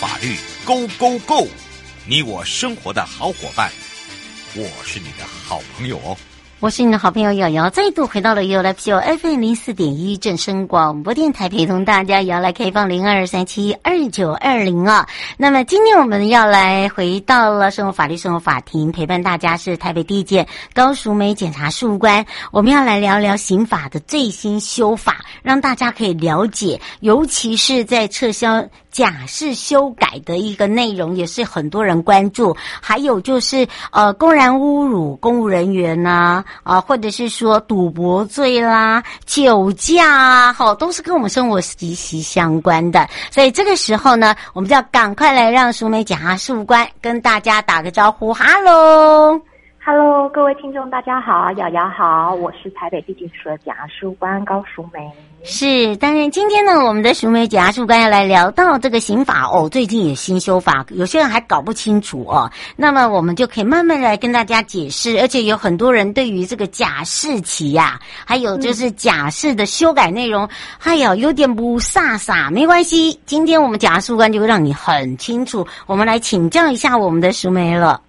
法律，Go Go Go！你我生活的好伙伴，我是你的好朋友哦。我是你的好朋友瑶瑶，再度回到了 U Live Show FM 零四点一正声广播电台，陪同大家也要来开放零二三七二九二零啊。那么今天我们要来回到了生活法律生活法庭，陪伴大家是台北地检高淑梅检察事务官。我们要来聊聊刑法的最新修法，让大家可以了解，尤其是在撤销。假释修改的一个内容也是很多人关注，还有就是呃，公然侮辱公务人员呐，啊、或者是说赌博罪啦、酒驾啊，好，都是跟我们生活息息相关的。所以这个时候呢，我们就要赶快来让淑美检察事务官跟大家打个招呼，哈喽。Hello，各位听众，大家好，瑶瑶好，我是台北地检署的检察官高淑梅。是，当然今天呢，我们的淑梅检察官要来聊到这个刑法哦，最近也新修法，有些人还搞不清楚哦。那么我们就可以慢慢来跟大家解释，而且有很多人对于这个假释期呀、啊，还有就是假释的修改内容，哎呀，有点不飒飒，没关系，今天我们检察官就会让你很清楚。我们来请教一下我们的淑梅了。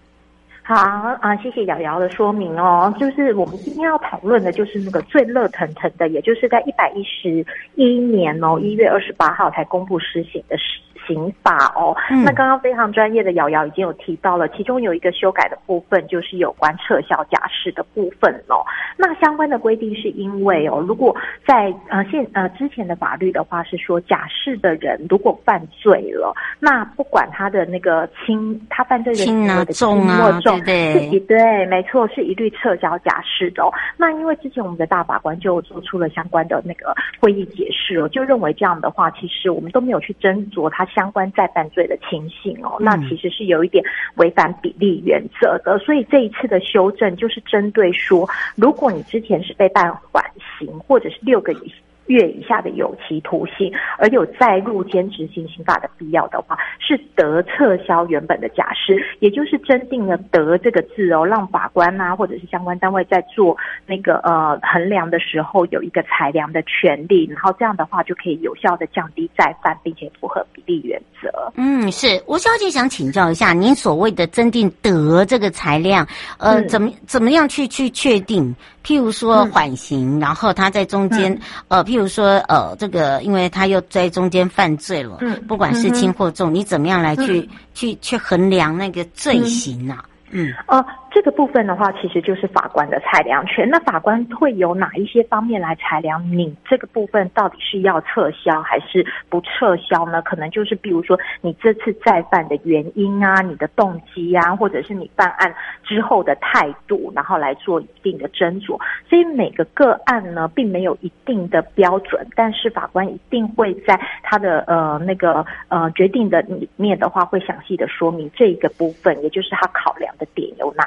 好啊，谢谢瑶瑶的说明哦。就是我们今天要讨论的，就是那个最热腾腾的，也就是在一百一十一年哦，一月二十八号才公布施行的事。刑法哦，嗯、那刚刚非常专业的瑶瑶已经有提到了，其中有一个修改的部分就是有关撤销假释的部分哦。那相关的规定是因为哦，如果在呃现呃之前的法律的话是说，假释的人如果犯罪了，那不管他的那个轻，他犯罪的轻啊重啊，重对对，对，没错，是一律撤销假释的哦。那因为之前我们的大法官就做出了相关的那个会议解释哦，就认为这样的话，其实我们都没有去斟酌他。相关再犯罪的情形哦，那其实是有一点违反比例原则的，所以这一次的修正就是针对说，如果你之前是被判缓刑，或者是六个月。月以下的有期徒刑，而有再入监执行刑法的必要的话，是得撤销原本的假释，也就是增定了“得”这个字哦，让法官啊或者是相关单位在做那个呃衡量的时候有一个裁量的权利，然后这样的话就可以有效的降低再犯，并且符合比例原则。嗯，是吴小姐想请教一下，您所谓的增定“得”这个裁量，呃，嗯、怎么怎么样去去确定？譬如说缓刑，嗯、然后他在中间，嗯、呃，譬如说，呃，这个，因为他又在中间犯罪了，嗯，不管是轻或重，嗯、你怎么样来去、嗯、去去衡量那个罪行啊？嗯，哦、呃。这个部分的话，其实就是法官的裁量权。那法官会有哪一些方面来裁量你这个部分到底是要撤销还是不撤销呢？可能就是比如说你这次再犯的原因啊，你的动机啊，或者是你犯案之后的态度，然后来做一定的斟酌。所以每个个案呢，并没有一定的标准，但是法官一定会在他的呃那个呃决定的里面的话，会详细的说明这一个部分，也就是他考量的点有哪。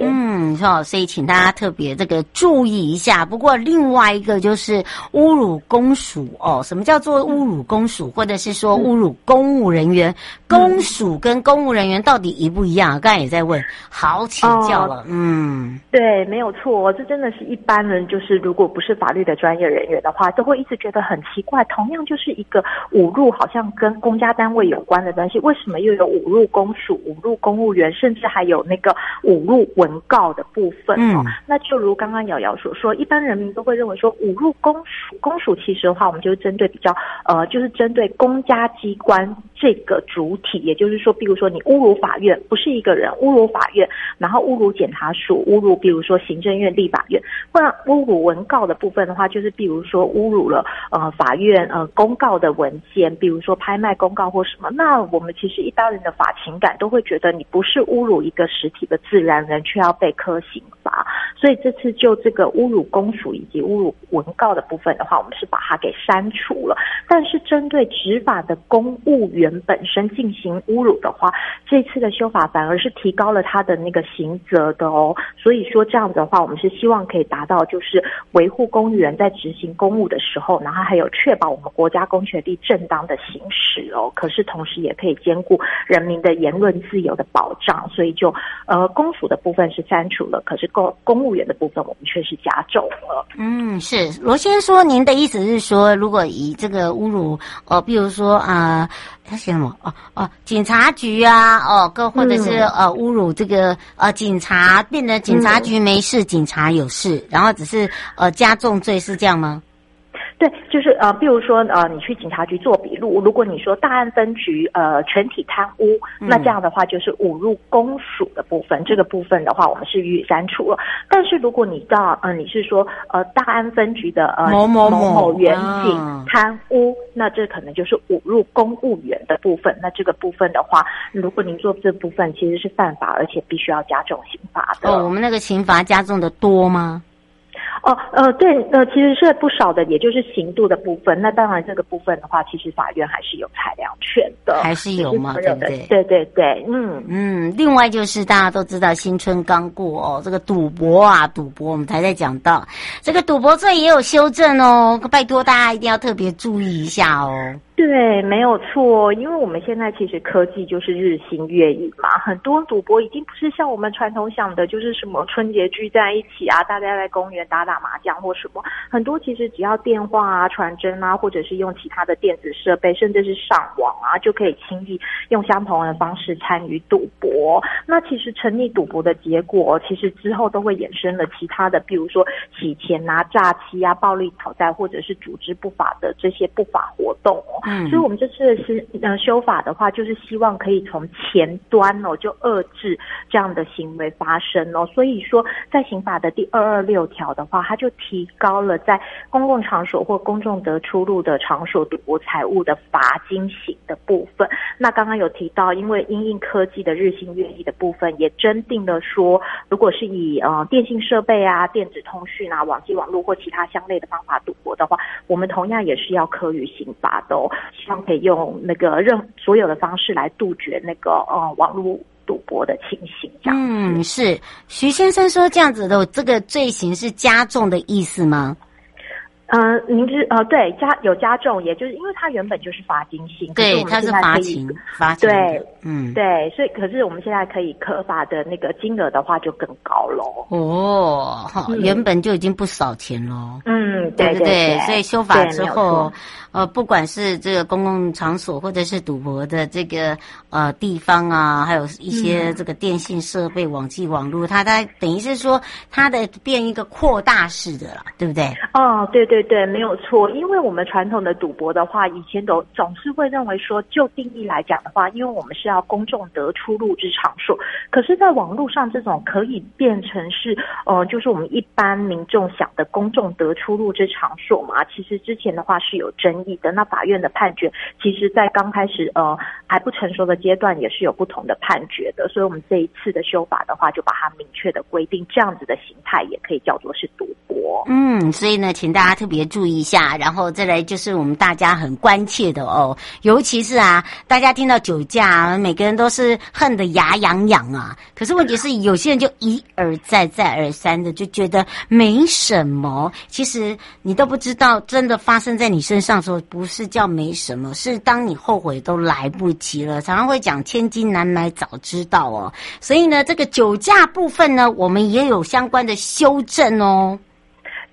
嗯，好，所以请大家特别这个注意一下。不过另外一个就是侮辱公署哦，什么叫做侮辱公署，或者是说侮辱公务人员？公署跟公务人员到底一不一样？刚才也在问，好请教了。哦、嗯，对，没有错，这真的是一般人，就是如果不是法律的专业人员的话，都会一直觉得很奇怪。同样就是一个五入，好像跟公家单位有关的东西，为什么又有五入公署、五入公务员，甚至还有那个五入文告的部分哦，嗯、那就如刚刚瑶瑶所说，一般人民都会认为说，五入公署，公署其实的话，我们就是针对比较呃，就是针对公家机关这个主体，也就是说，比如说你侮辱法院，不是一个人，侮辱法院，然后侮辱检察署，侮辱比如说行政院、立法院，或者侮辱文告的部分的话，就是比如说侮辱了呃法院呃公告的文件，比如说拍卖公告或什么，那我们其实一般人的法情感都会觉得你不是侮辱一个实体的自然人。却要被科刑，所以这次就这个侮辱公署以及侮辱文告的部分的话，我们是把它给删除了。但是针对执法的公务员本身进行侮辱的话，这次的修法反而是提高了他的那个刑责的哦。所以说这样的话，我们是希望可以达到就是维护公务员在执行公务的时候，然后还有确保我们国家公权力正当的行使哦。可是同时也可以兼顾人民的言论自由的保障，所以就呃公署的部分。是删除了，可是公公员的部分我们却是加重了。嗯，是罗先生说，您的意思是说，如果以这个侮辱，呃，比如说啊，他写什么？哦哦，警察局啊，哦，各或者是、嗯、呃侮辱这个呃警察，变得警察局没事，嗯、警察有事，然后只是呃加重罪，是这样吗？对，就是呃，比如说呃，你去警察局做笔录，如果你说大安分局呃全体贪污，那这样的话就是侮辱公署的部分，嗯、这个部分的话我们是予以删除了。但是如果你到呃你是说呃大安分局的呃某某某某员警贪污，那这可能就是侮辱公务员的部分。那这个部分的话，如果您做这部分其实是犯法，而且必须要加重刑罚的。哦，我们那个刑罚加重的多吗？哦，呃，对，呃，其实是不少的，也就是刑度的部分。那当然，这个部分的话，其实法院还是有裁量权的，还是有嘛，对不对？对对对，嗯嗯。另外就是大家都知道，新春刚过哦，这个赌博啊，赌博，我们才在讲到这个赌博罪也有修正哦，拜托大家一定要特别注意一下哦。对，没有错，因为我们现在其实科技就是日新月异嘛，很多赌博已经不是像我们传统想的，就是什么春节聚在一起啊，大家在公园打打麻将或什么，很多其实只要电话啊、传真啊，或者是用其他的电子设备，甚至是上网啊，就可以轻易用相同的方式参与赌博。那其实沉溺赌博的结果，其实之后都会衍生了其他的，比如说洗钱啊、诈欺啊、暴力讨债，或者是组织不法的这些不法活动。嗯，所以，我们这次是呃修法的话，就是希望可以从前端哦，就遏制这样的行为发生哦。所以说，在刑法的第二二六条的话，它就提高了在公共场所或公众得出入的场所赌博财物的罚金刑的部分。那刚刚有提到，因为因应科技的日新月异的部分，也增订了说，如果是以呃电信设备啊、电子通讯啊、网际网络或其他相类的方法赌博的话，我们同样也是要科予刑罚的哦。希望可以用那个任所有的方式来杜绝那个呃网络赌博的情形，这样。嗯，是徐先生说这样子的这个罪行是加重的意思吗？呃，您知呃，对，加有加重，也就是因为它原本就是罚金刑，对，它是罚金，罚金，对，嗯，对，所以可是我们现在可以科罚的那个金额的话就更高喽。哦，好，嗯，原本就已经不少钱喽。嗯，对对对，对对对，所以修法之后。呃，不管是这个公共场所，或者是赌博的这个呃地方啊，还有一些这个电信设备、网际网络，它它等于是说它的变一个扩大式的了，对不对？哦，对对对，没有错。因为我们传统的赌博的话，以前都总是会认为说，就定义来讲的话，因为我们是要公众得出入之场所，可是，在网络上这种可以变成是呃，就是我们一般民众想的公众得出入之场所嘛，其实之前的话是有争议的。那法院的判决，其实，在刚开始呃还不成熟的阶段，也是有不同的判决的。所以，我们这一次的修法的话，就把它明确的规定，这样子的形态也可以叫做是赌嗯，所以呢，请大家特别注意一下。然后再来就是我们大家很关切的哦，尤其是啊，大家听到酒驾，每个人都是恨得牙痒痒啊。可是问题是，有些人就一而再、再而三的就觉得没什么。其实你都不知道，真的发生在你身上的时候，不是叫没什么，是当你后悔都来不及了。常常会讲千金难买早知道哦，所以呢，这个酒驾部分呢，我们也有相关的修正哦。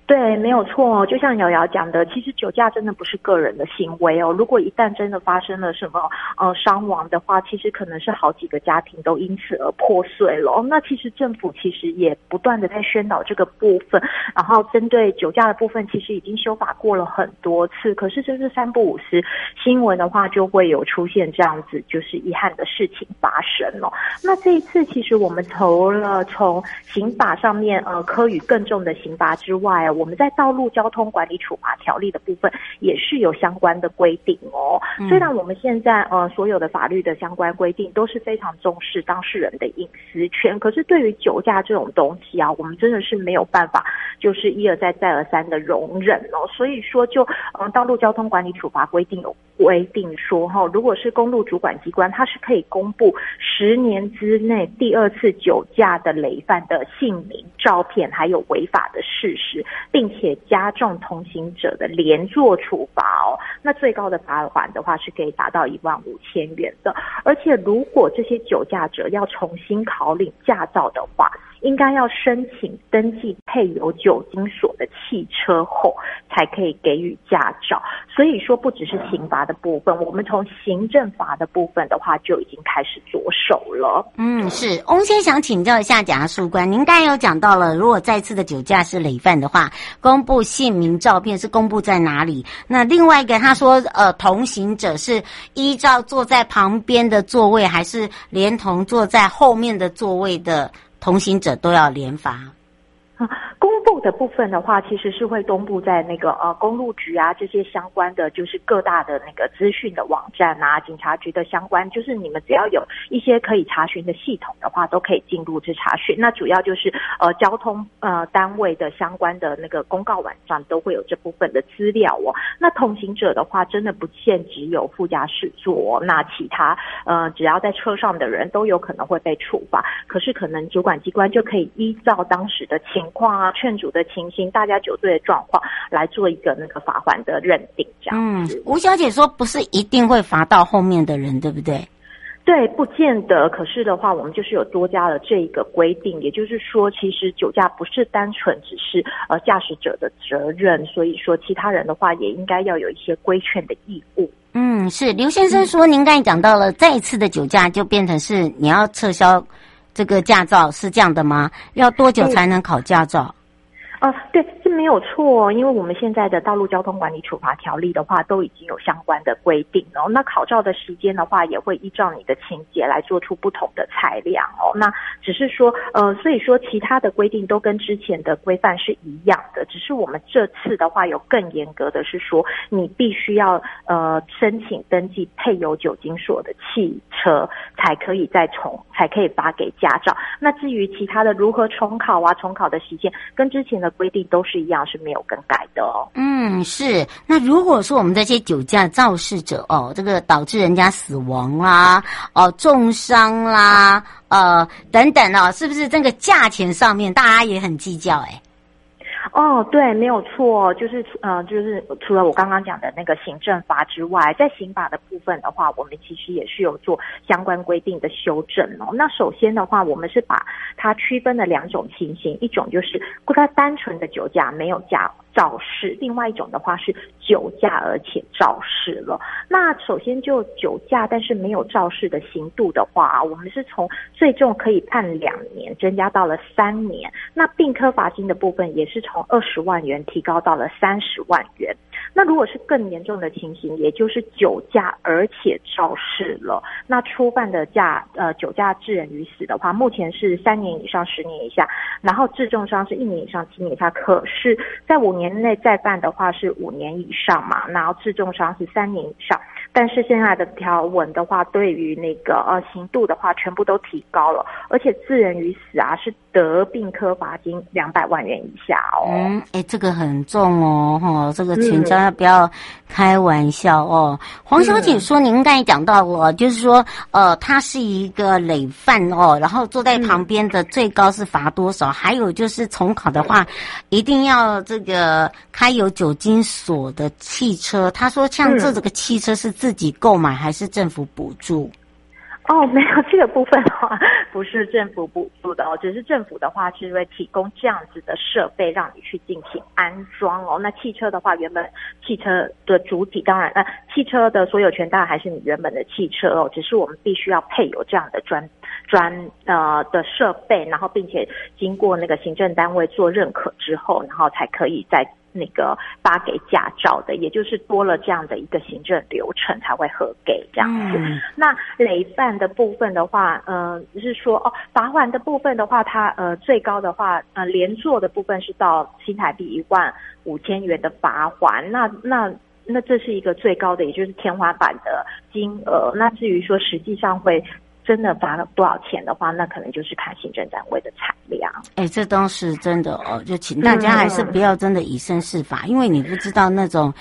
对，没有错。就像瑶瑶讲的，其实酒驾真的不是个人的行为哦。如果一旦真的发生了什么呃伤亡的话，其实可能是好几个家庭都因此而破碎了。哦那其实政府其实也不断的在宣导这个部分，然后针对酒驾的部分，其实已经修法过了很多次。可是真是三不五时，新闻的话就会有出现这样子就是遗憾的事情发生哦。那这一次其实我们除了从刑法上面呃科予更重的刑罚之外，我们在道路交通管理处罚条例的部分也是有相关的规定哦。虽然我们现在呃所有的法律的相关规定都是非常重视当事人的隐私权，可是对于酒驾这种东西啊，我们真的是没有办法就是一而再再而三的容忍哦。所以说就嗯道路交通管理处罚规定有规定说哈，如果是公路主管机关，它是可以公布十年之内第二次酒驾的累犯的姓名、照片，还有违法的事实，并且加重同行者的连坐处罚哦。那最高的罚款的话是可以达到一万五千元的。而且如果这些酒驾者要重新考领驾照的话，应该要申请登记配有酒精锁的汽车后，才可以给予驾照。所以说，不只是刑罚的部分，我们从行政罚的部分的话，就已经开始着手了。嗯，是。翁先想请教一下检察官，您刚才有讲到了，如果再次的酒驾是累犯的话，公布姓名、照片是公布在哪里？那另外一个他说，呃，同行者是依照坐在旁边的座位，还是连同坐在后面的座位的同行者都要连罚？啊，公布的部分的话，其实是会公布在那个呃公路局啊这些相关的，就是各大的那个资讯的网站啊，警察局的相关，就是你们只要有一些可以查询的系统的话，都可以进入去查询。那主要就是呃交通呃单位的相关的那个公告网站都会有这部分的资料哦。那同行者的话，真的不限只有副驾驶座，那其他呃只要在车上的人都有可能会被处罚。可是可能主管机关就可以依照当时的。情况啊，劝阻的情形，大家酒醉的状况，来做一个那个罚款的认定，这样子。嗯，吴小姐说不是一定会罚到后面的人，对不对？对，不见得。可是的话，我们就是有多加了这一个规定，也就是说，其实酒驾不是单纯只是呃驾驶者的责任，所以说其他人的话也应该要有一些规劝的义务。嗯，是刘先生说，您刚才讲到了再一次的酒驾就变成是你要撤销。这个驾照是这样的吗？要多久才能考驾照？啊，对。这没有错，因为我们现在的道路交通管理处罚条例的话，都已经有相关的规定哦。那考照的时间的话，也会依照你的情节来做出不同的裁量哦。那只是说，呃，所以说其他的规定都跟之前的规范是一样的，只是我们这次的话有更严格的是说，你必须要呃申请登记配有酒精锁的汽车，才可以再重，才可以发给驾照。那至于其他的如何重考啊，重考的时间跟之前的规定都是一样是没有更改的哦。嗯，是。那如果说我们这些酒驾肇事者哦，这个导致人家死亡啦，哦重伤啦，呃等等哦，是不是这个价钱上面大家也很计较诶？哦，对，没有错，就是呃，就是除了我刚刚讲的那个行政法之外，在刑法的部分的话，我们其实也是有做相关规定的修正哦。那首先的话，我们是把它区分了两种情形，一种就是它单纯的酒驾，没有驾。肇事，另外一种的话是酒驾而且肇事了。那首先就酒驾，但是没有肇事的刑度的话，我们是从最重可以判两年，增加到了三年。那并科罚金的部分也是从二十万元提高到了三十万元。那如果是更严重的情形，也就是酒驾而且肇事了，那初犯的驾呃酒驾致人于死的话，目前是三年以上十年以下，然后致重伤是一年以上七年以下。可是，在五年内再犯的话是五年以上嘛，然后致重伤是三年以上。但是现在的条文的话，对于那个呃刑度的话，全部都提高了，而且致人于死啊，是得病科罚金两百万元以下哦。嗯，哎，这个很重哦，哈，这个请大家不要开玩笑哦。嗯、黄小姐说，您刚才讲到我，就是说，呃，他是一个累犯哦，然后坐在旁边的最高是罚多少？嗯、还有就是重考的话，一定要这个开有酒精锁的汽车。他说，像这这个汽车是自自己购买还是政府补助？哦，没有这个部分的话，不是政府补助的哦，只是政府的话是会提供这样子的设备让你去进行安装哦。那汽车的话，原本汽车的主体当然，那汽车的所有权当然还是你原本的汽车哦，只是我们必须要配有这样的专专呃的设备，然后并且经过那个行政单位做认可之后，然后才可以再。那个发给驾照的，也就是多了这样的一个行政流程才会核给这样子。嗯、那累犯的部分的话，呃，就是说哦，罚款的部分的话，它呃最高的话，呃连坐的部分是到新台币一万五千元的罚款。那那那这是一个最高的，也就是天花板的金额。那至于说实际上会。真的罚了多少钱的话，那可能就是看行政单位的裁量。哎、欸，这都是真的哦，就请大家还是不要真的以身试法，嗯、因为你不知道那种，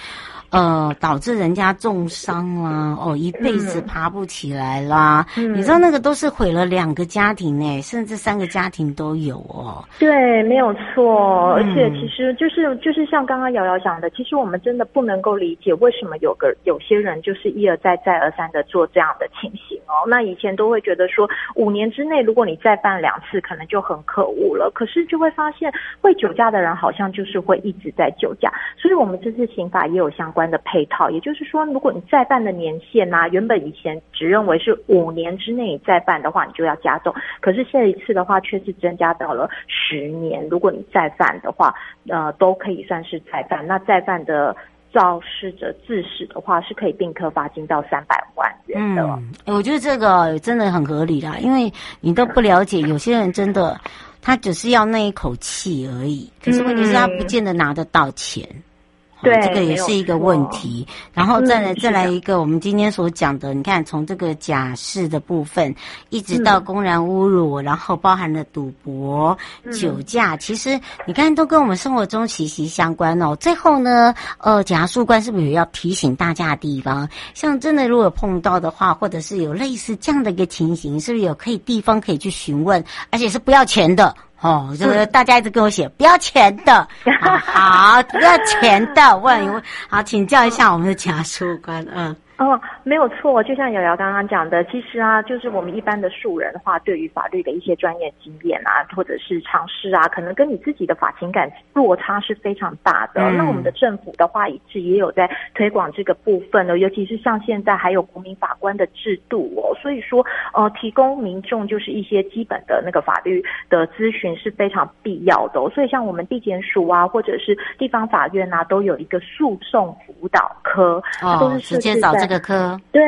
呃，导致人家重伤啦，哦，一辈子爬不起来啦。嗯，你知道那个都是毁了两个家庭呢，甚至三个家庭都有哦。对，没有错。而且其实就是就是像刚刚瑶瑶讲的，其实我们真的不能够理解为什么有个有些人就是一而再再而三的做这样的情形哦。那以前都会觉得说，五年之内如果你再犯两次，可能就很可恶了。可是就会发现，会酒驾的人好像就是会一直在酒驾。所以我们这次刑法也有相关的配套，也就是说，如果你再犯的年限啊，原本以前只认为是五年之内再犯的话，你就要加重。可是这一次的话，却是增加到了十年。如果你再犯的话，呃，都可以算是再犯。那再犯的肇事者致死的话，是可以并科罚金到三百万元的。嗯，我觉得这个真的很合理啦，因为你都不了解，有些人真的他只是要那一口气而已，可是问题是他不见得拿得到钱。对，这个也是一个问题。然后再来再来一个，我们今天所讲的，你看从这个假释的部分，一直到公然侮辱，然后包含了赌博、酒驾，其实你看都跟我们生活中息息相关哦。最后呢，呃，检察官是不是也要提醒大家的地方？像真的如果碰到的话，或者是有类似这样的一个情形，是不是有可以地方可以去询问，而且是不要钱的？哦，就是大家一直跟我写不要钱的，好，不要钱的，问一问，好，请教一下我们的检察官，嗯。哦，没有错，就像瑶瑶刚刚讲的，其实啊，就是我们一般的素人的话，对于法律的一些专业经验啊，或者是常识啊，可能跟你自己的法情感落差是非常大的。嗯、那我们的政府的话，一直也有在推广这个部分的，尤其是像现在还有国民法官的制度哦，所以说呃，提供民众就是一些基本的那个法律的咨询是非常必要的、哦。所以像我们地检署啊，或者是地方法院啊，都有一个诉讼辅导科，哦，都是直接找这个科。对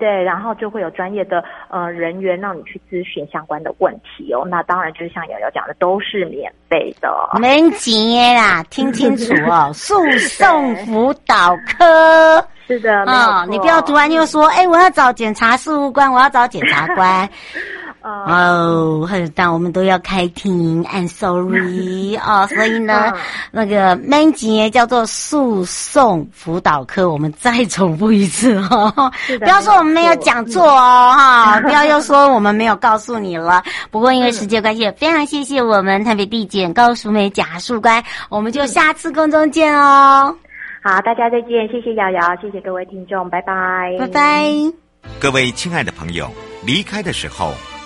对，然后就会有专业的呃人员让你去咨询相关的问题哦。那当然就是像瑶瑶讲的，都是免费的，没钱啦，听清楚哦，诉讼辅导科是的啊、哦，你不要突然又说，哎，我要找检察事务官，我要找检察官。哦，但我们都要开庭，I'm sorry 哦，所以呢，那个门级叫做诉讼辅导课，我们再重复一次哦，不要说我们没有讲错哦，哈，不要又说我们没有告诉你了。不过因为时间关系，非常谢谢我们台北地检高淑梅检察官，我们就下次空中见哦。好，大家再见，谢谢瑶瑶，谢谢各位听众，拜拜，拜拜。各位亲爱的朋友，离开的时候。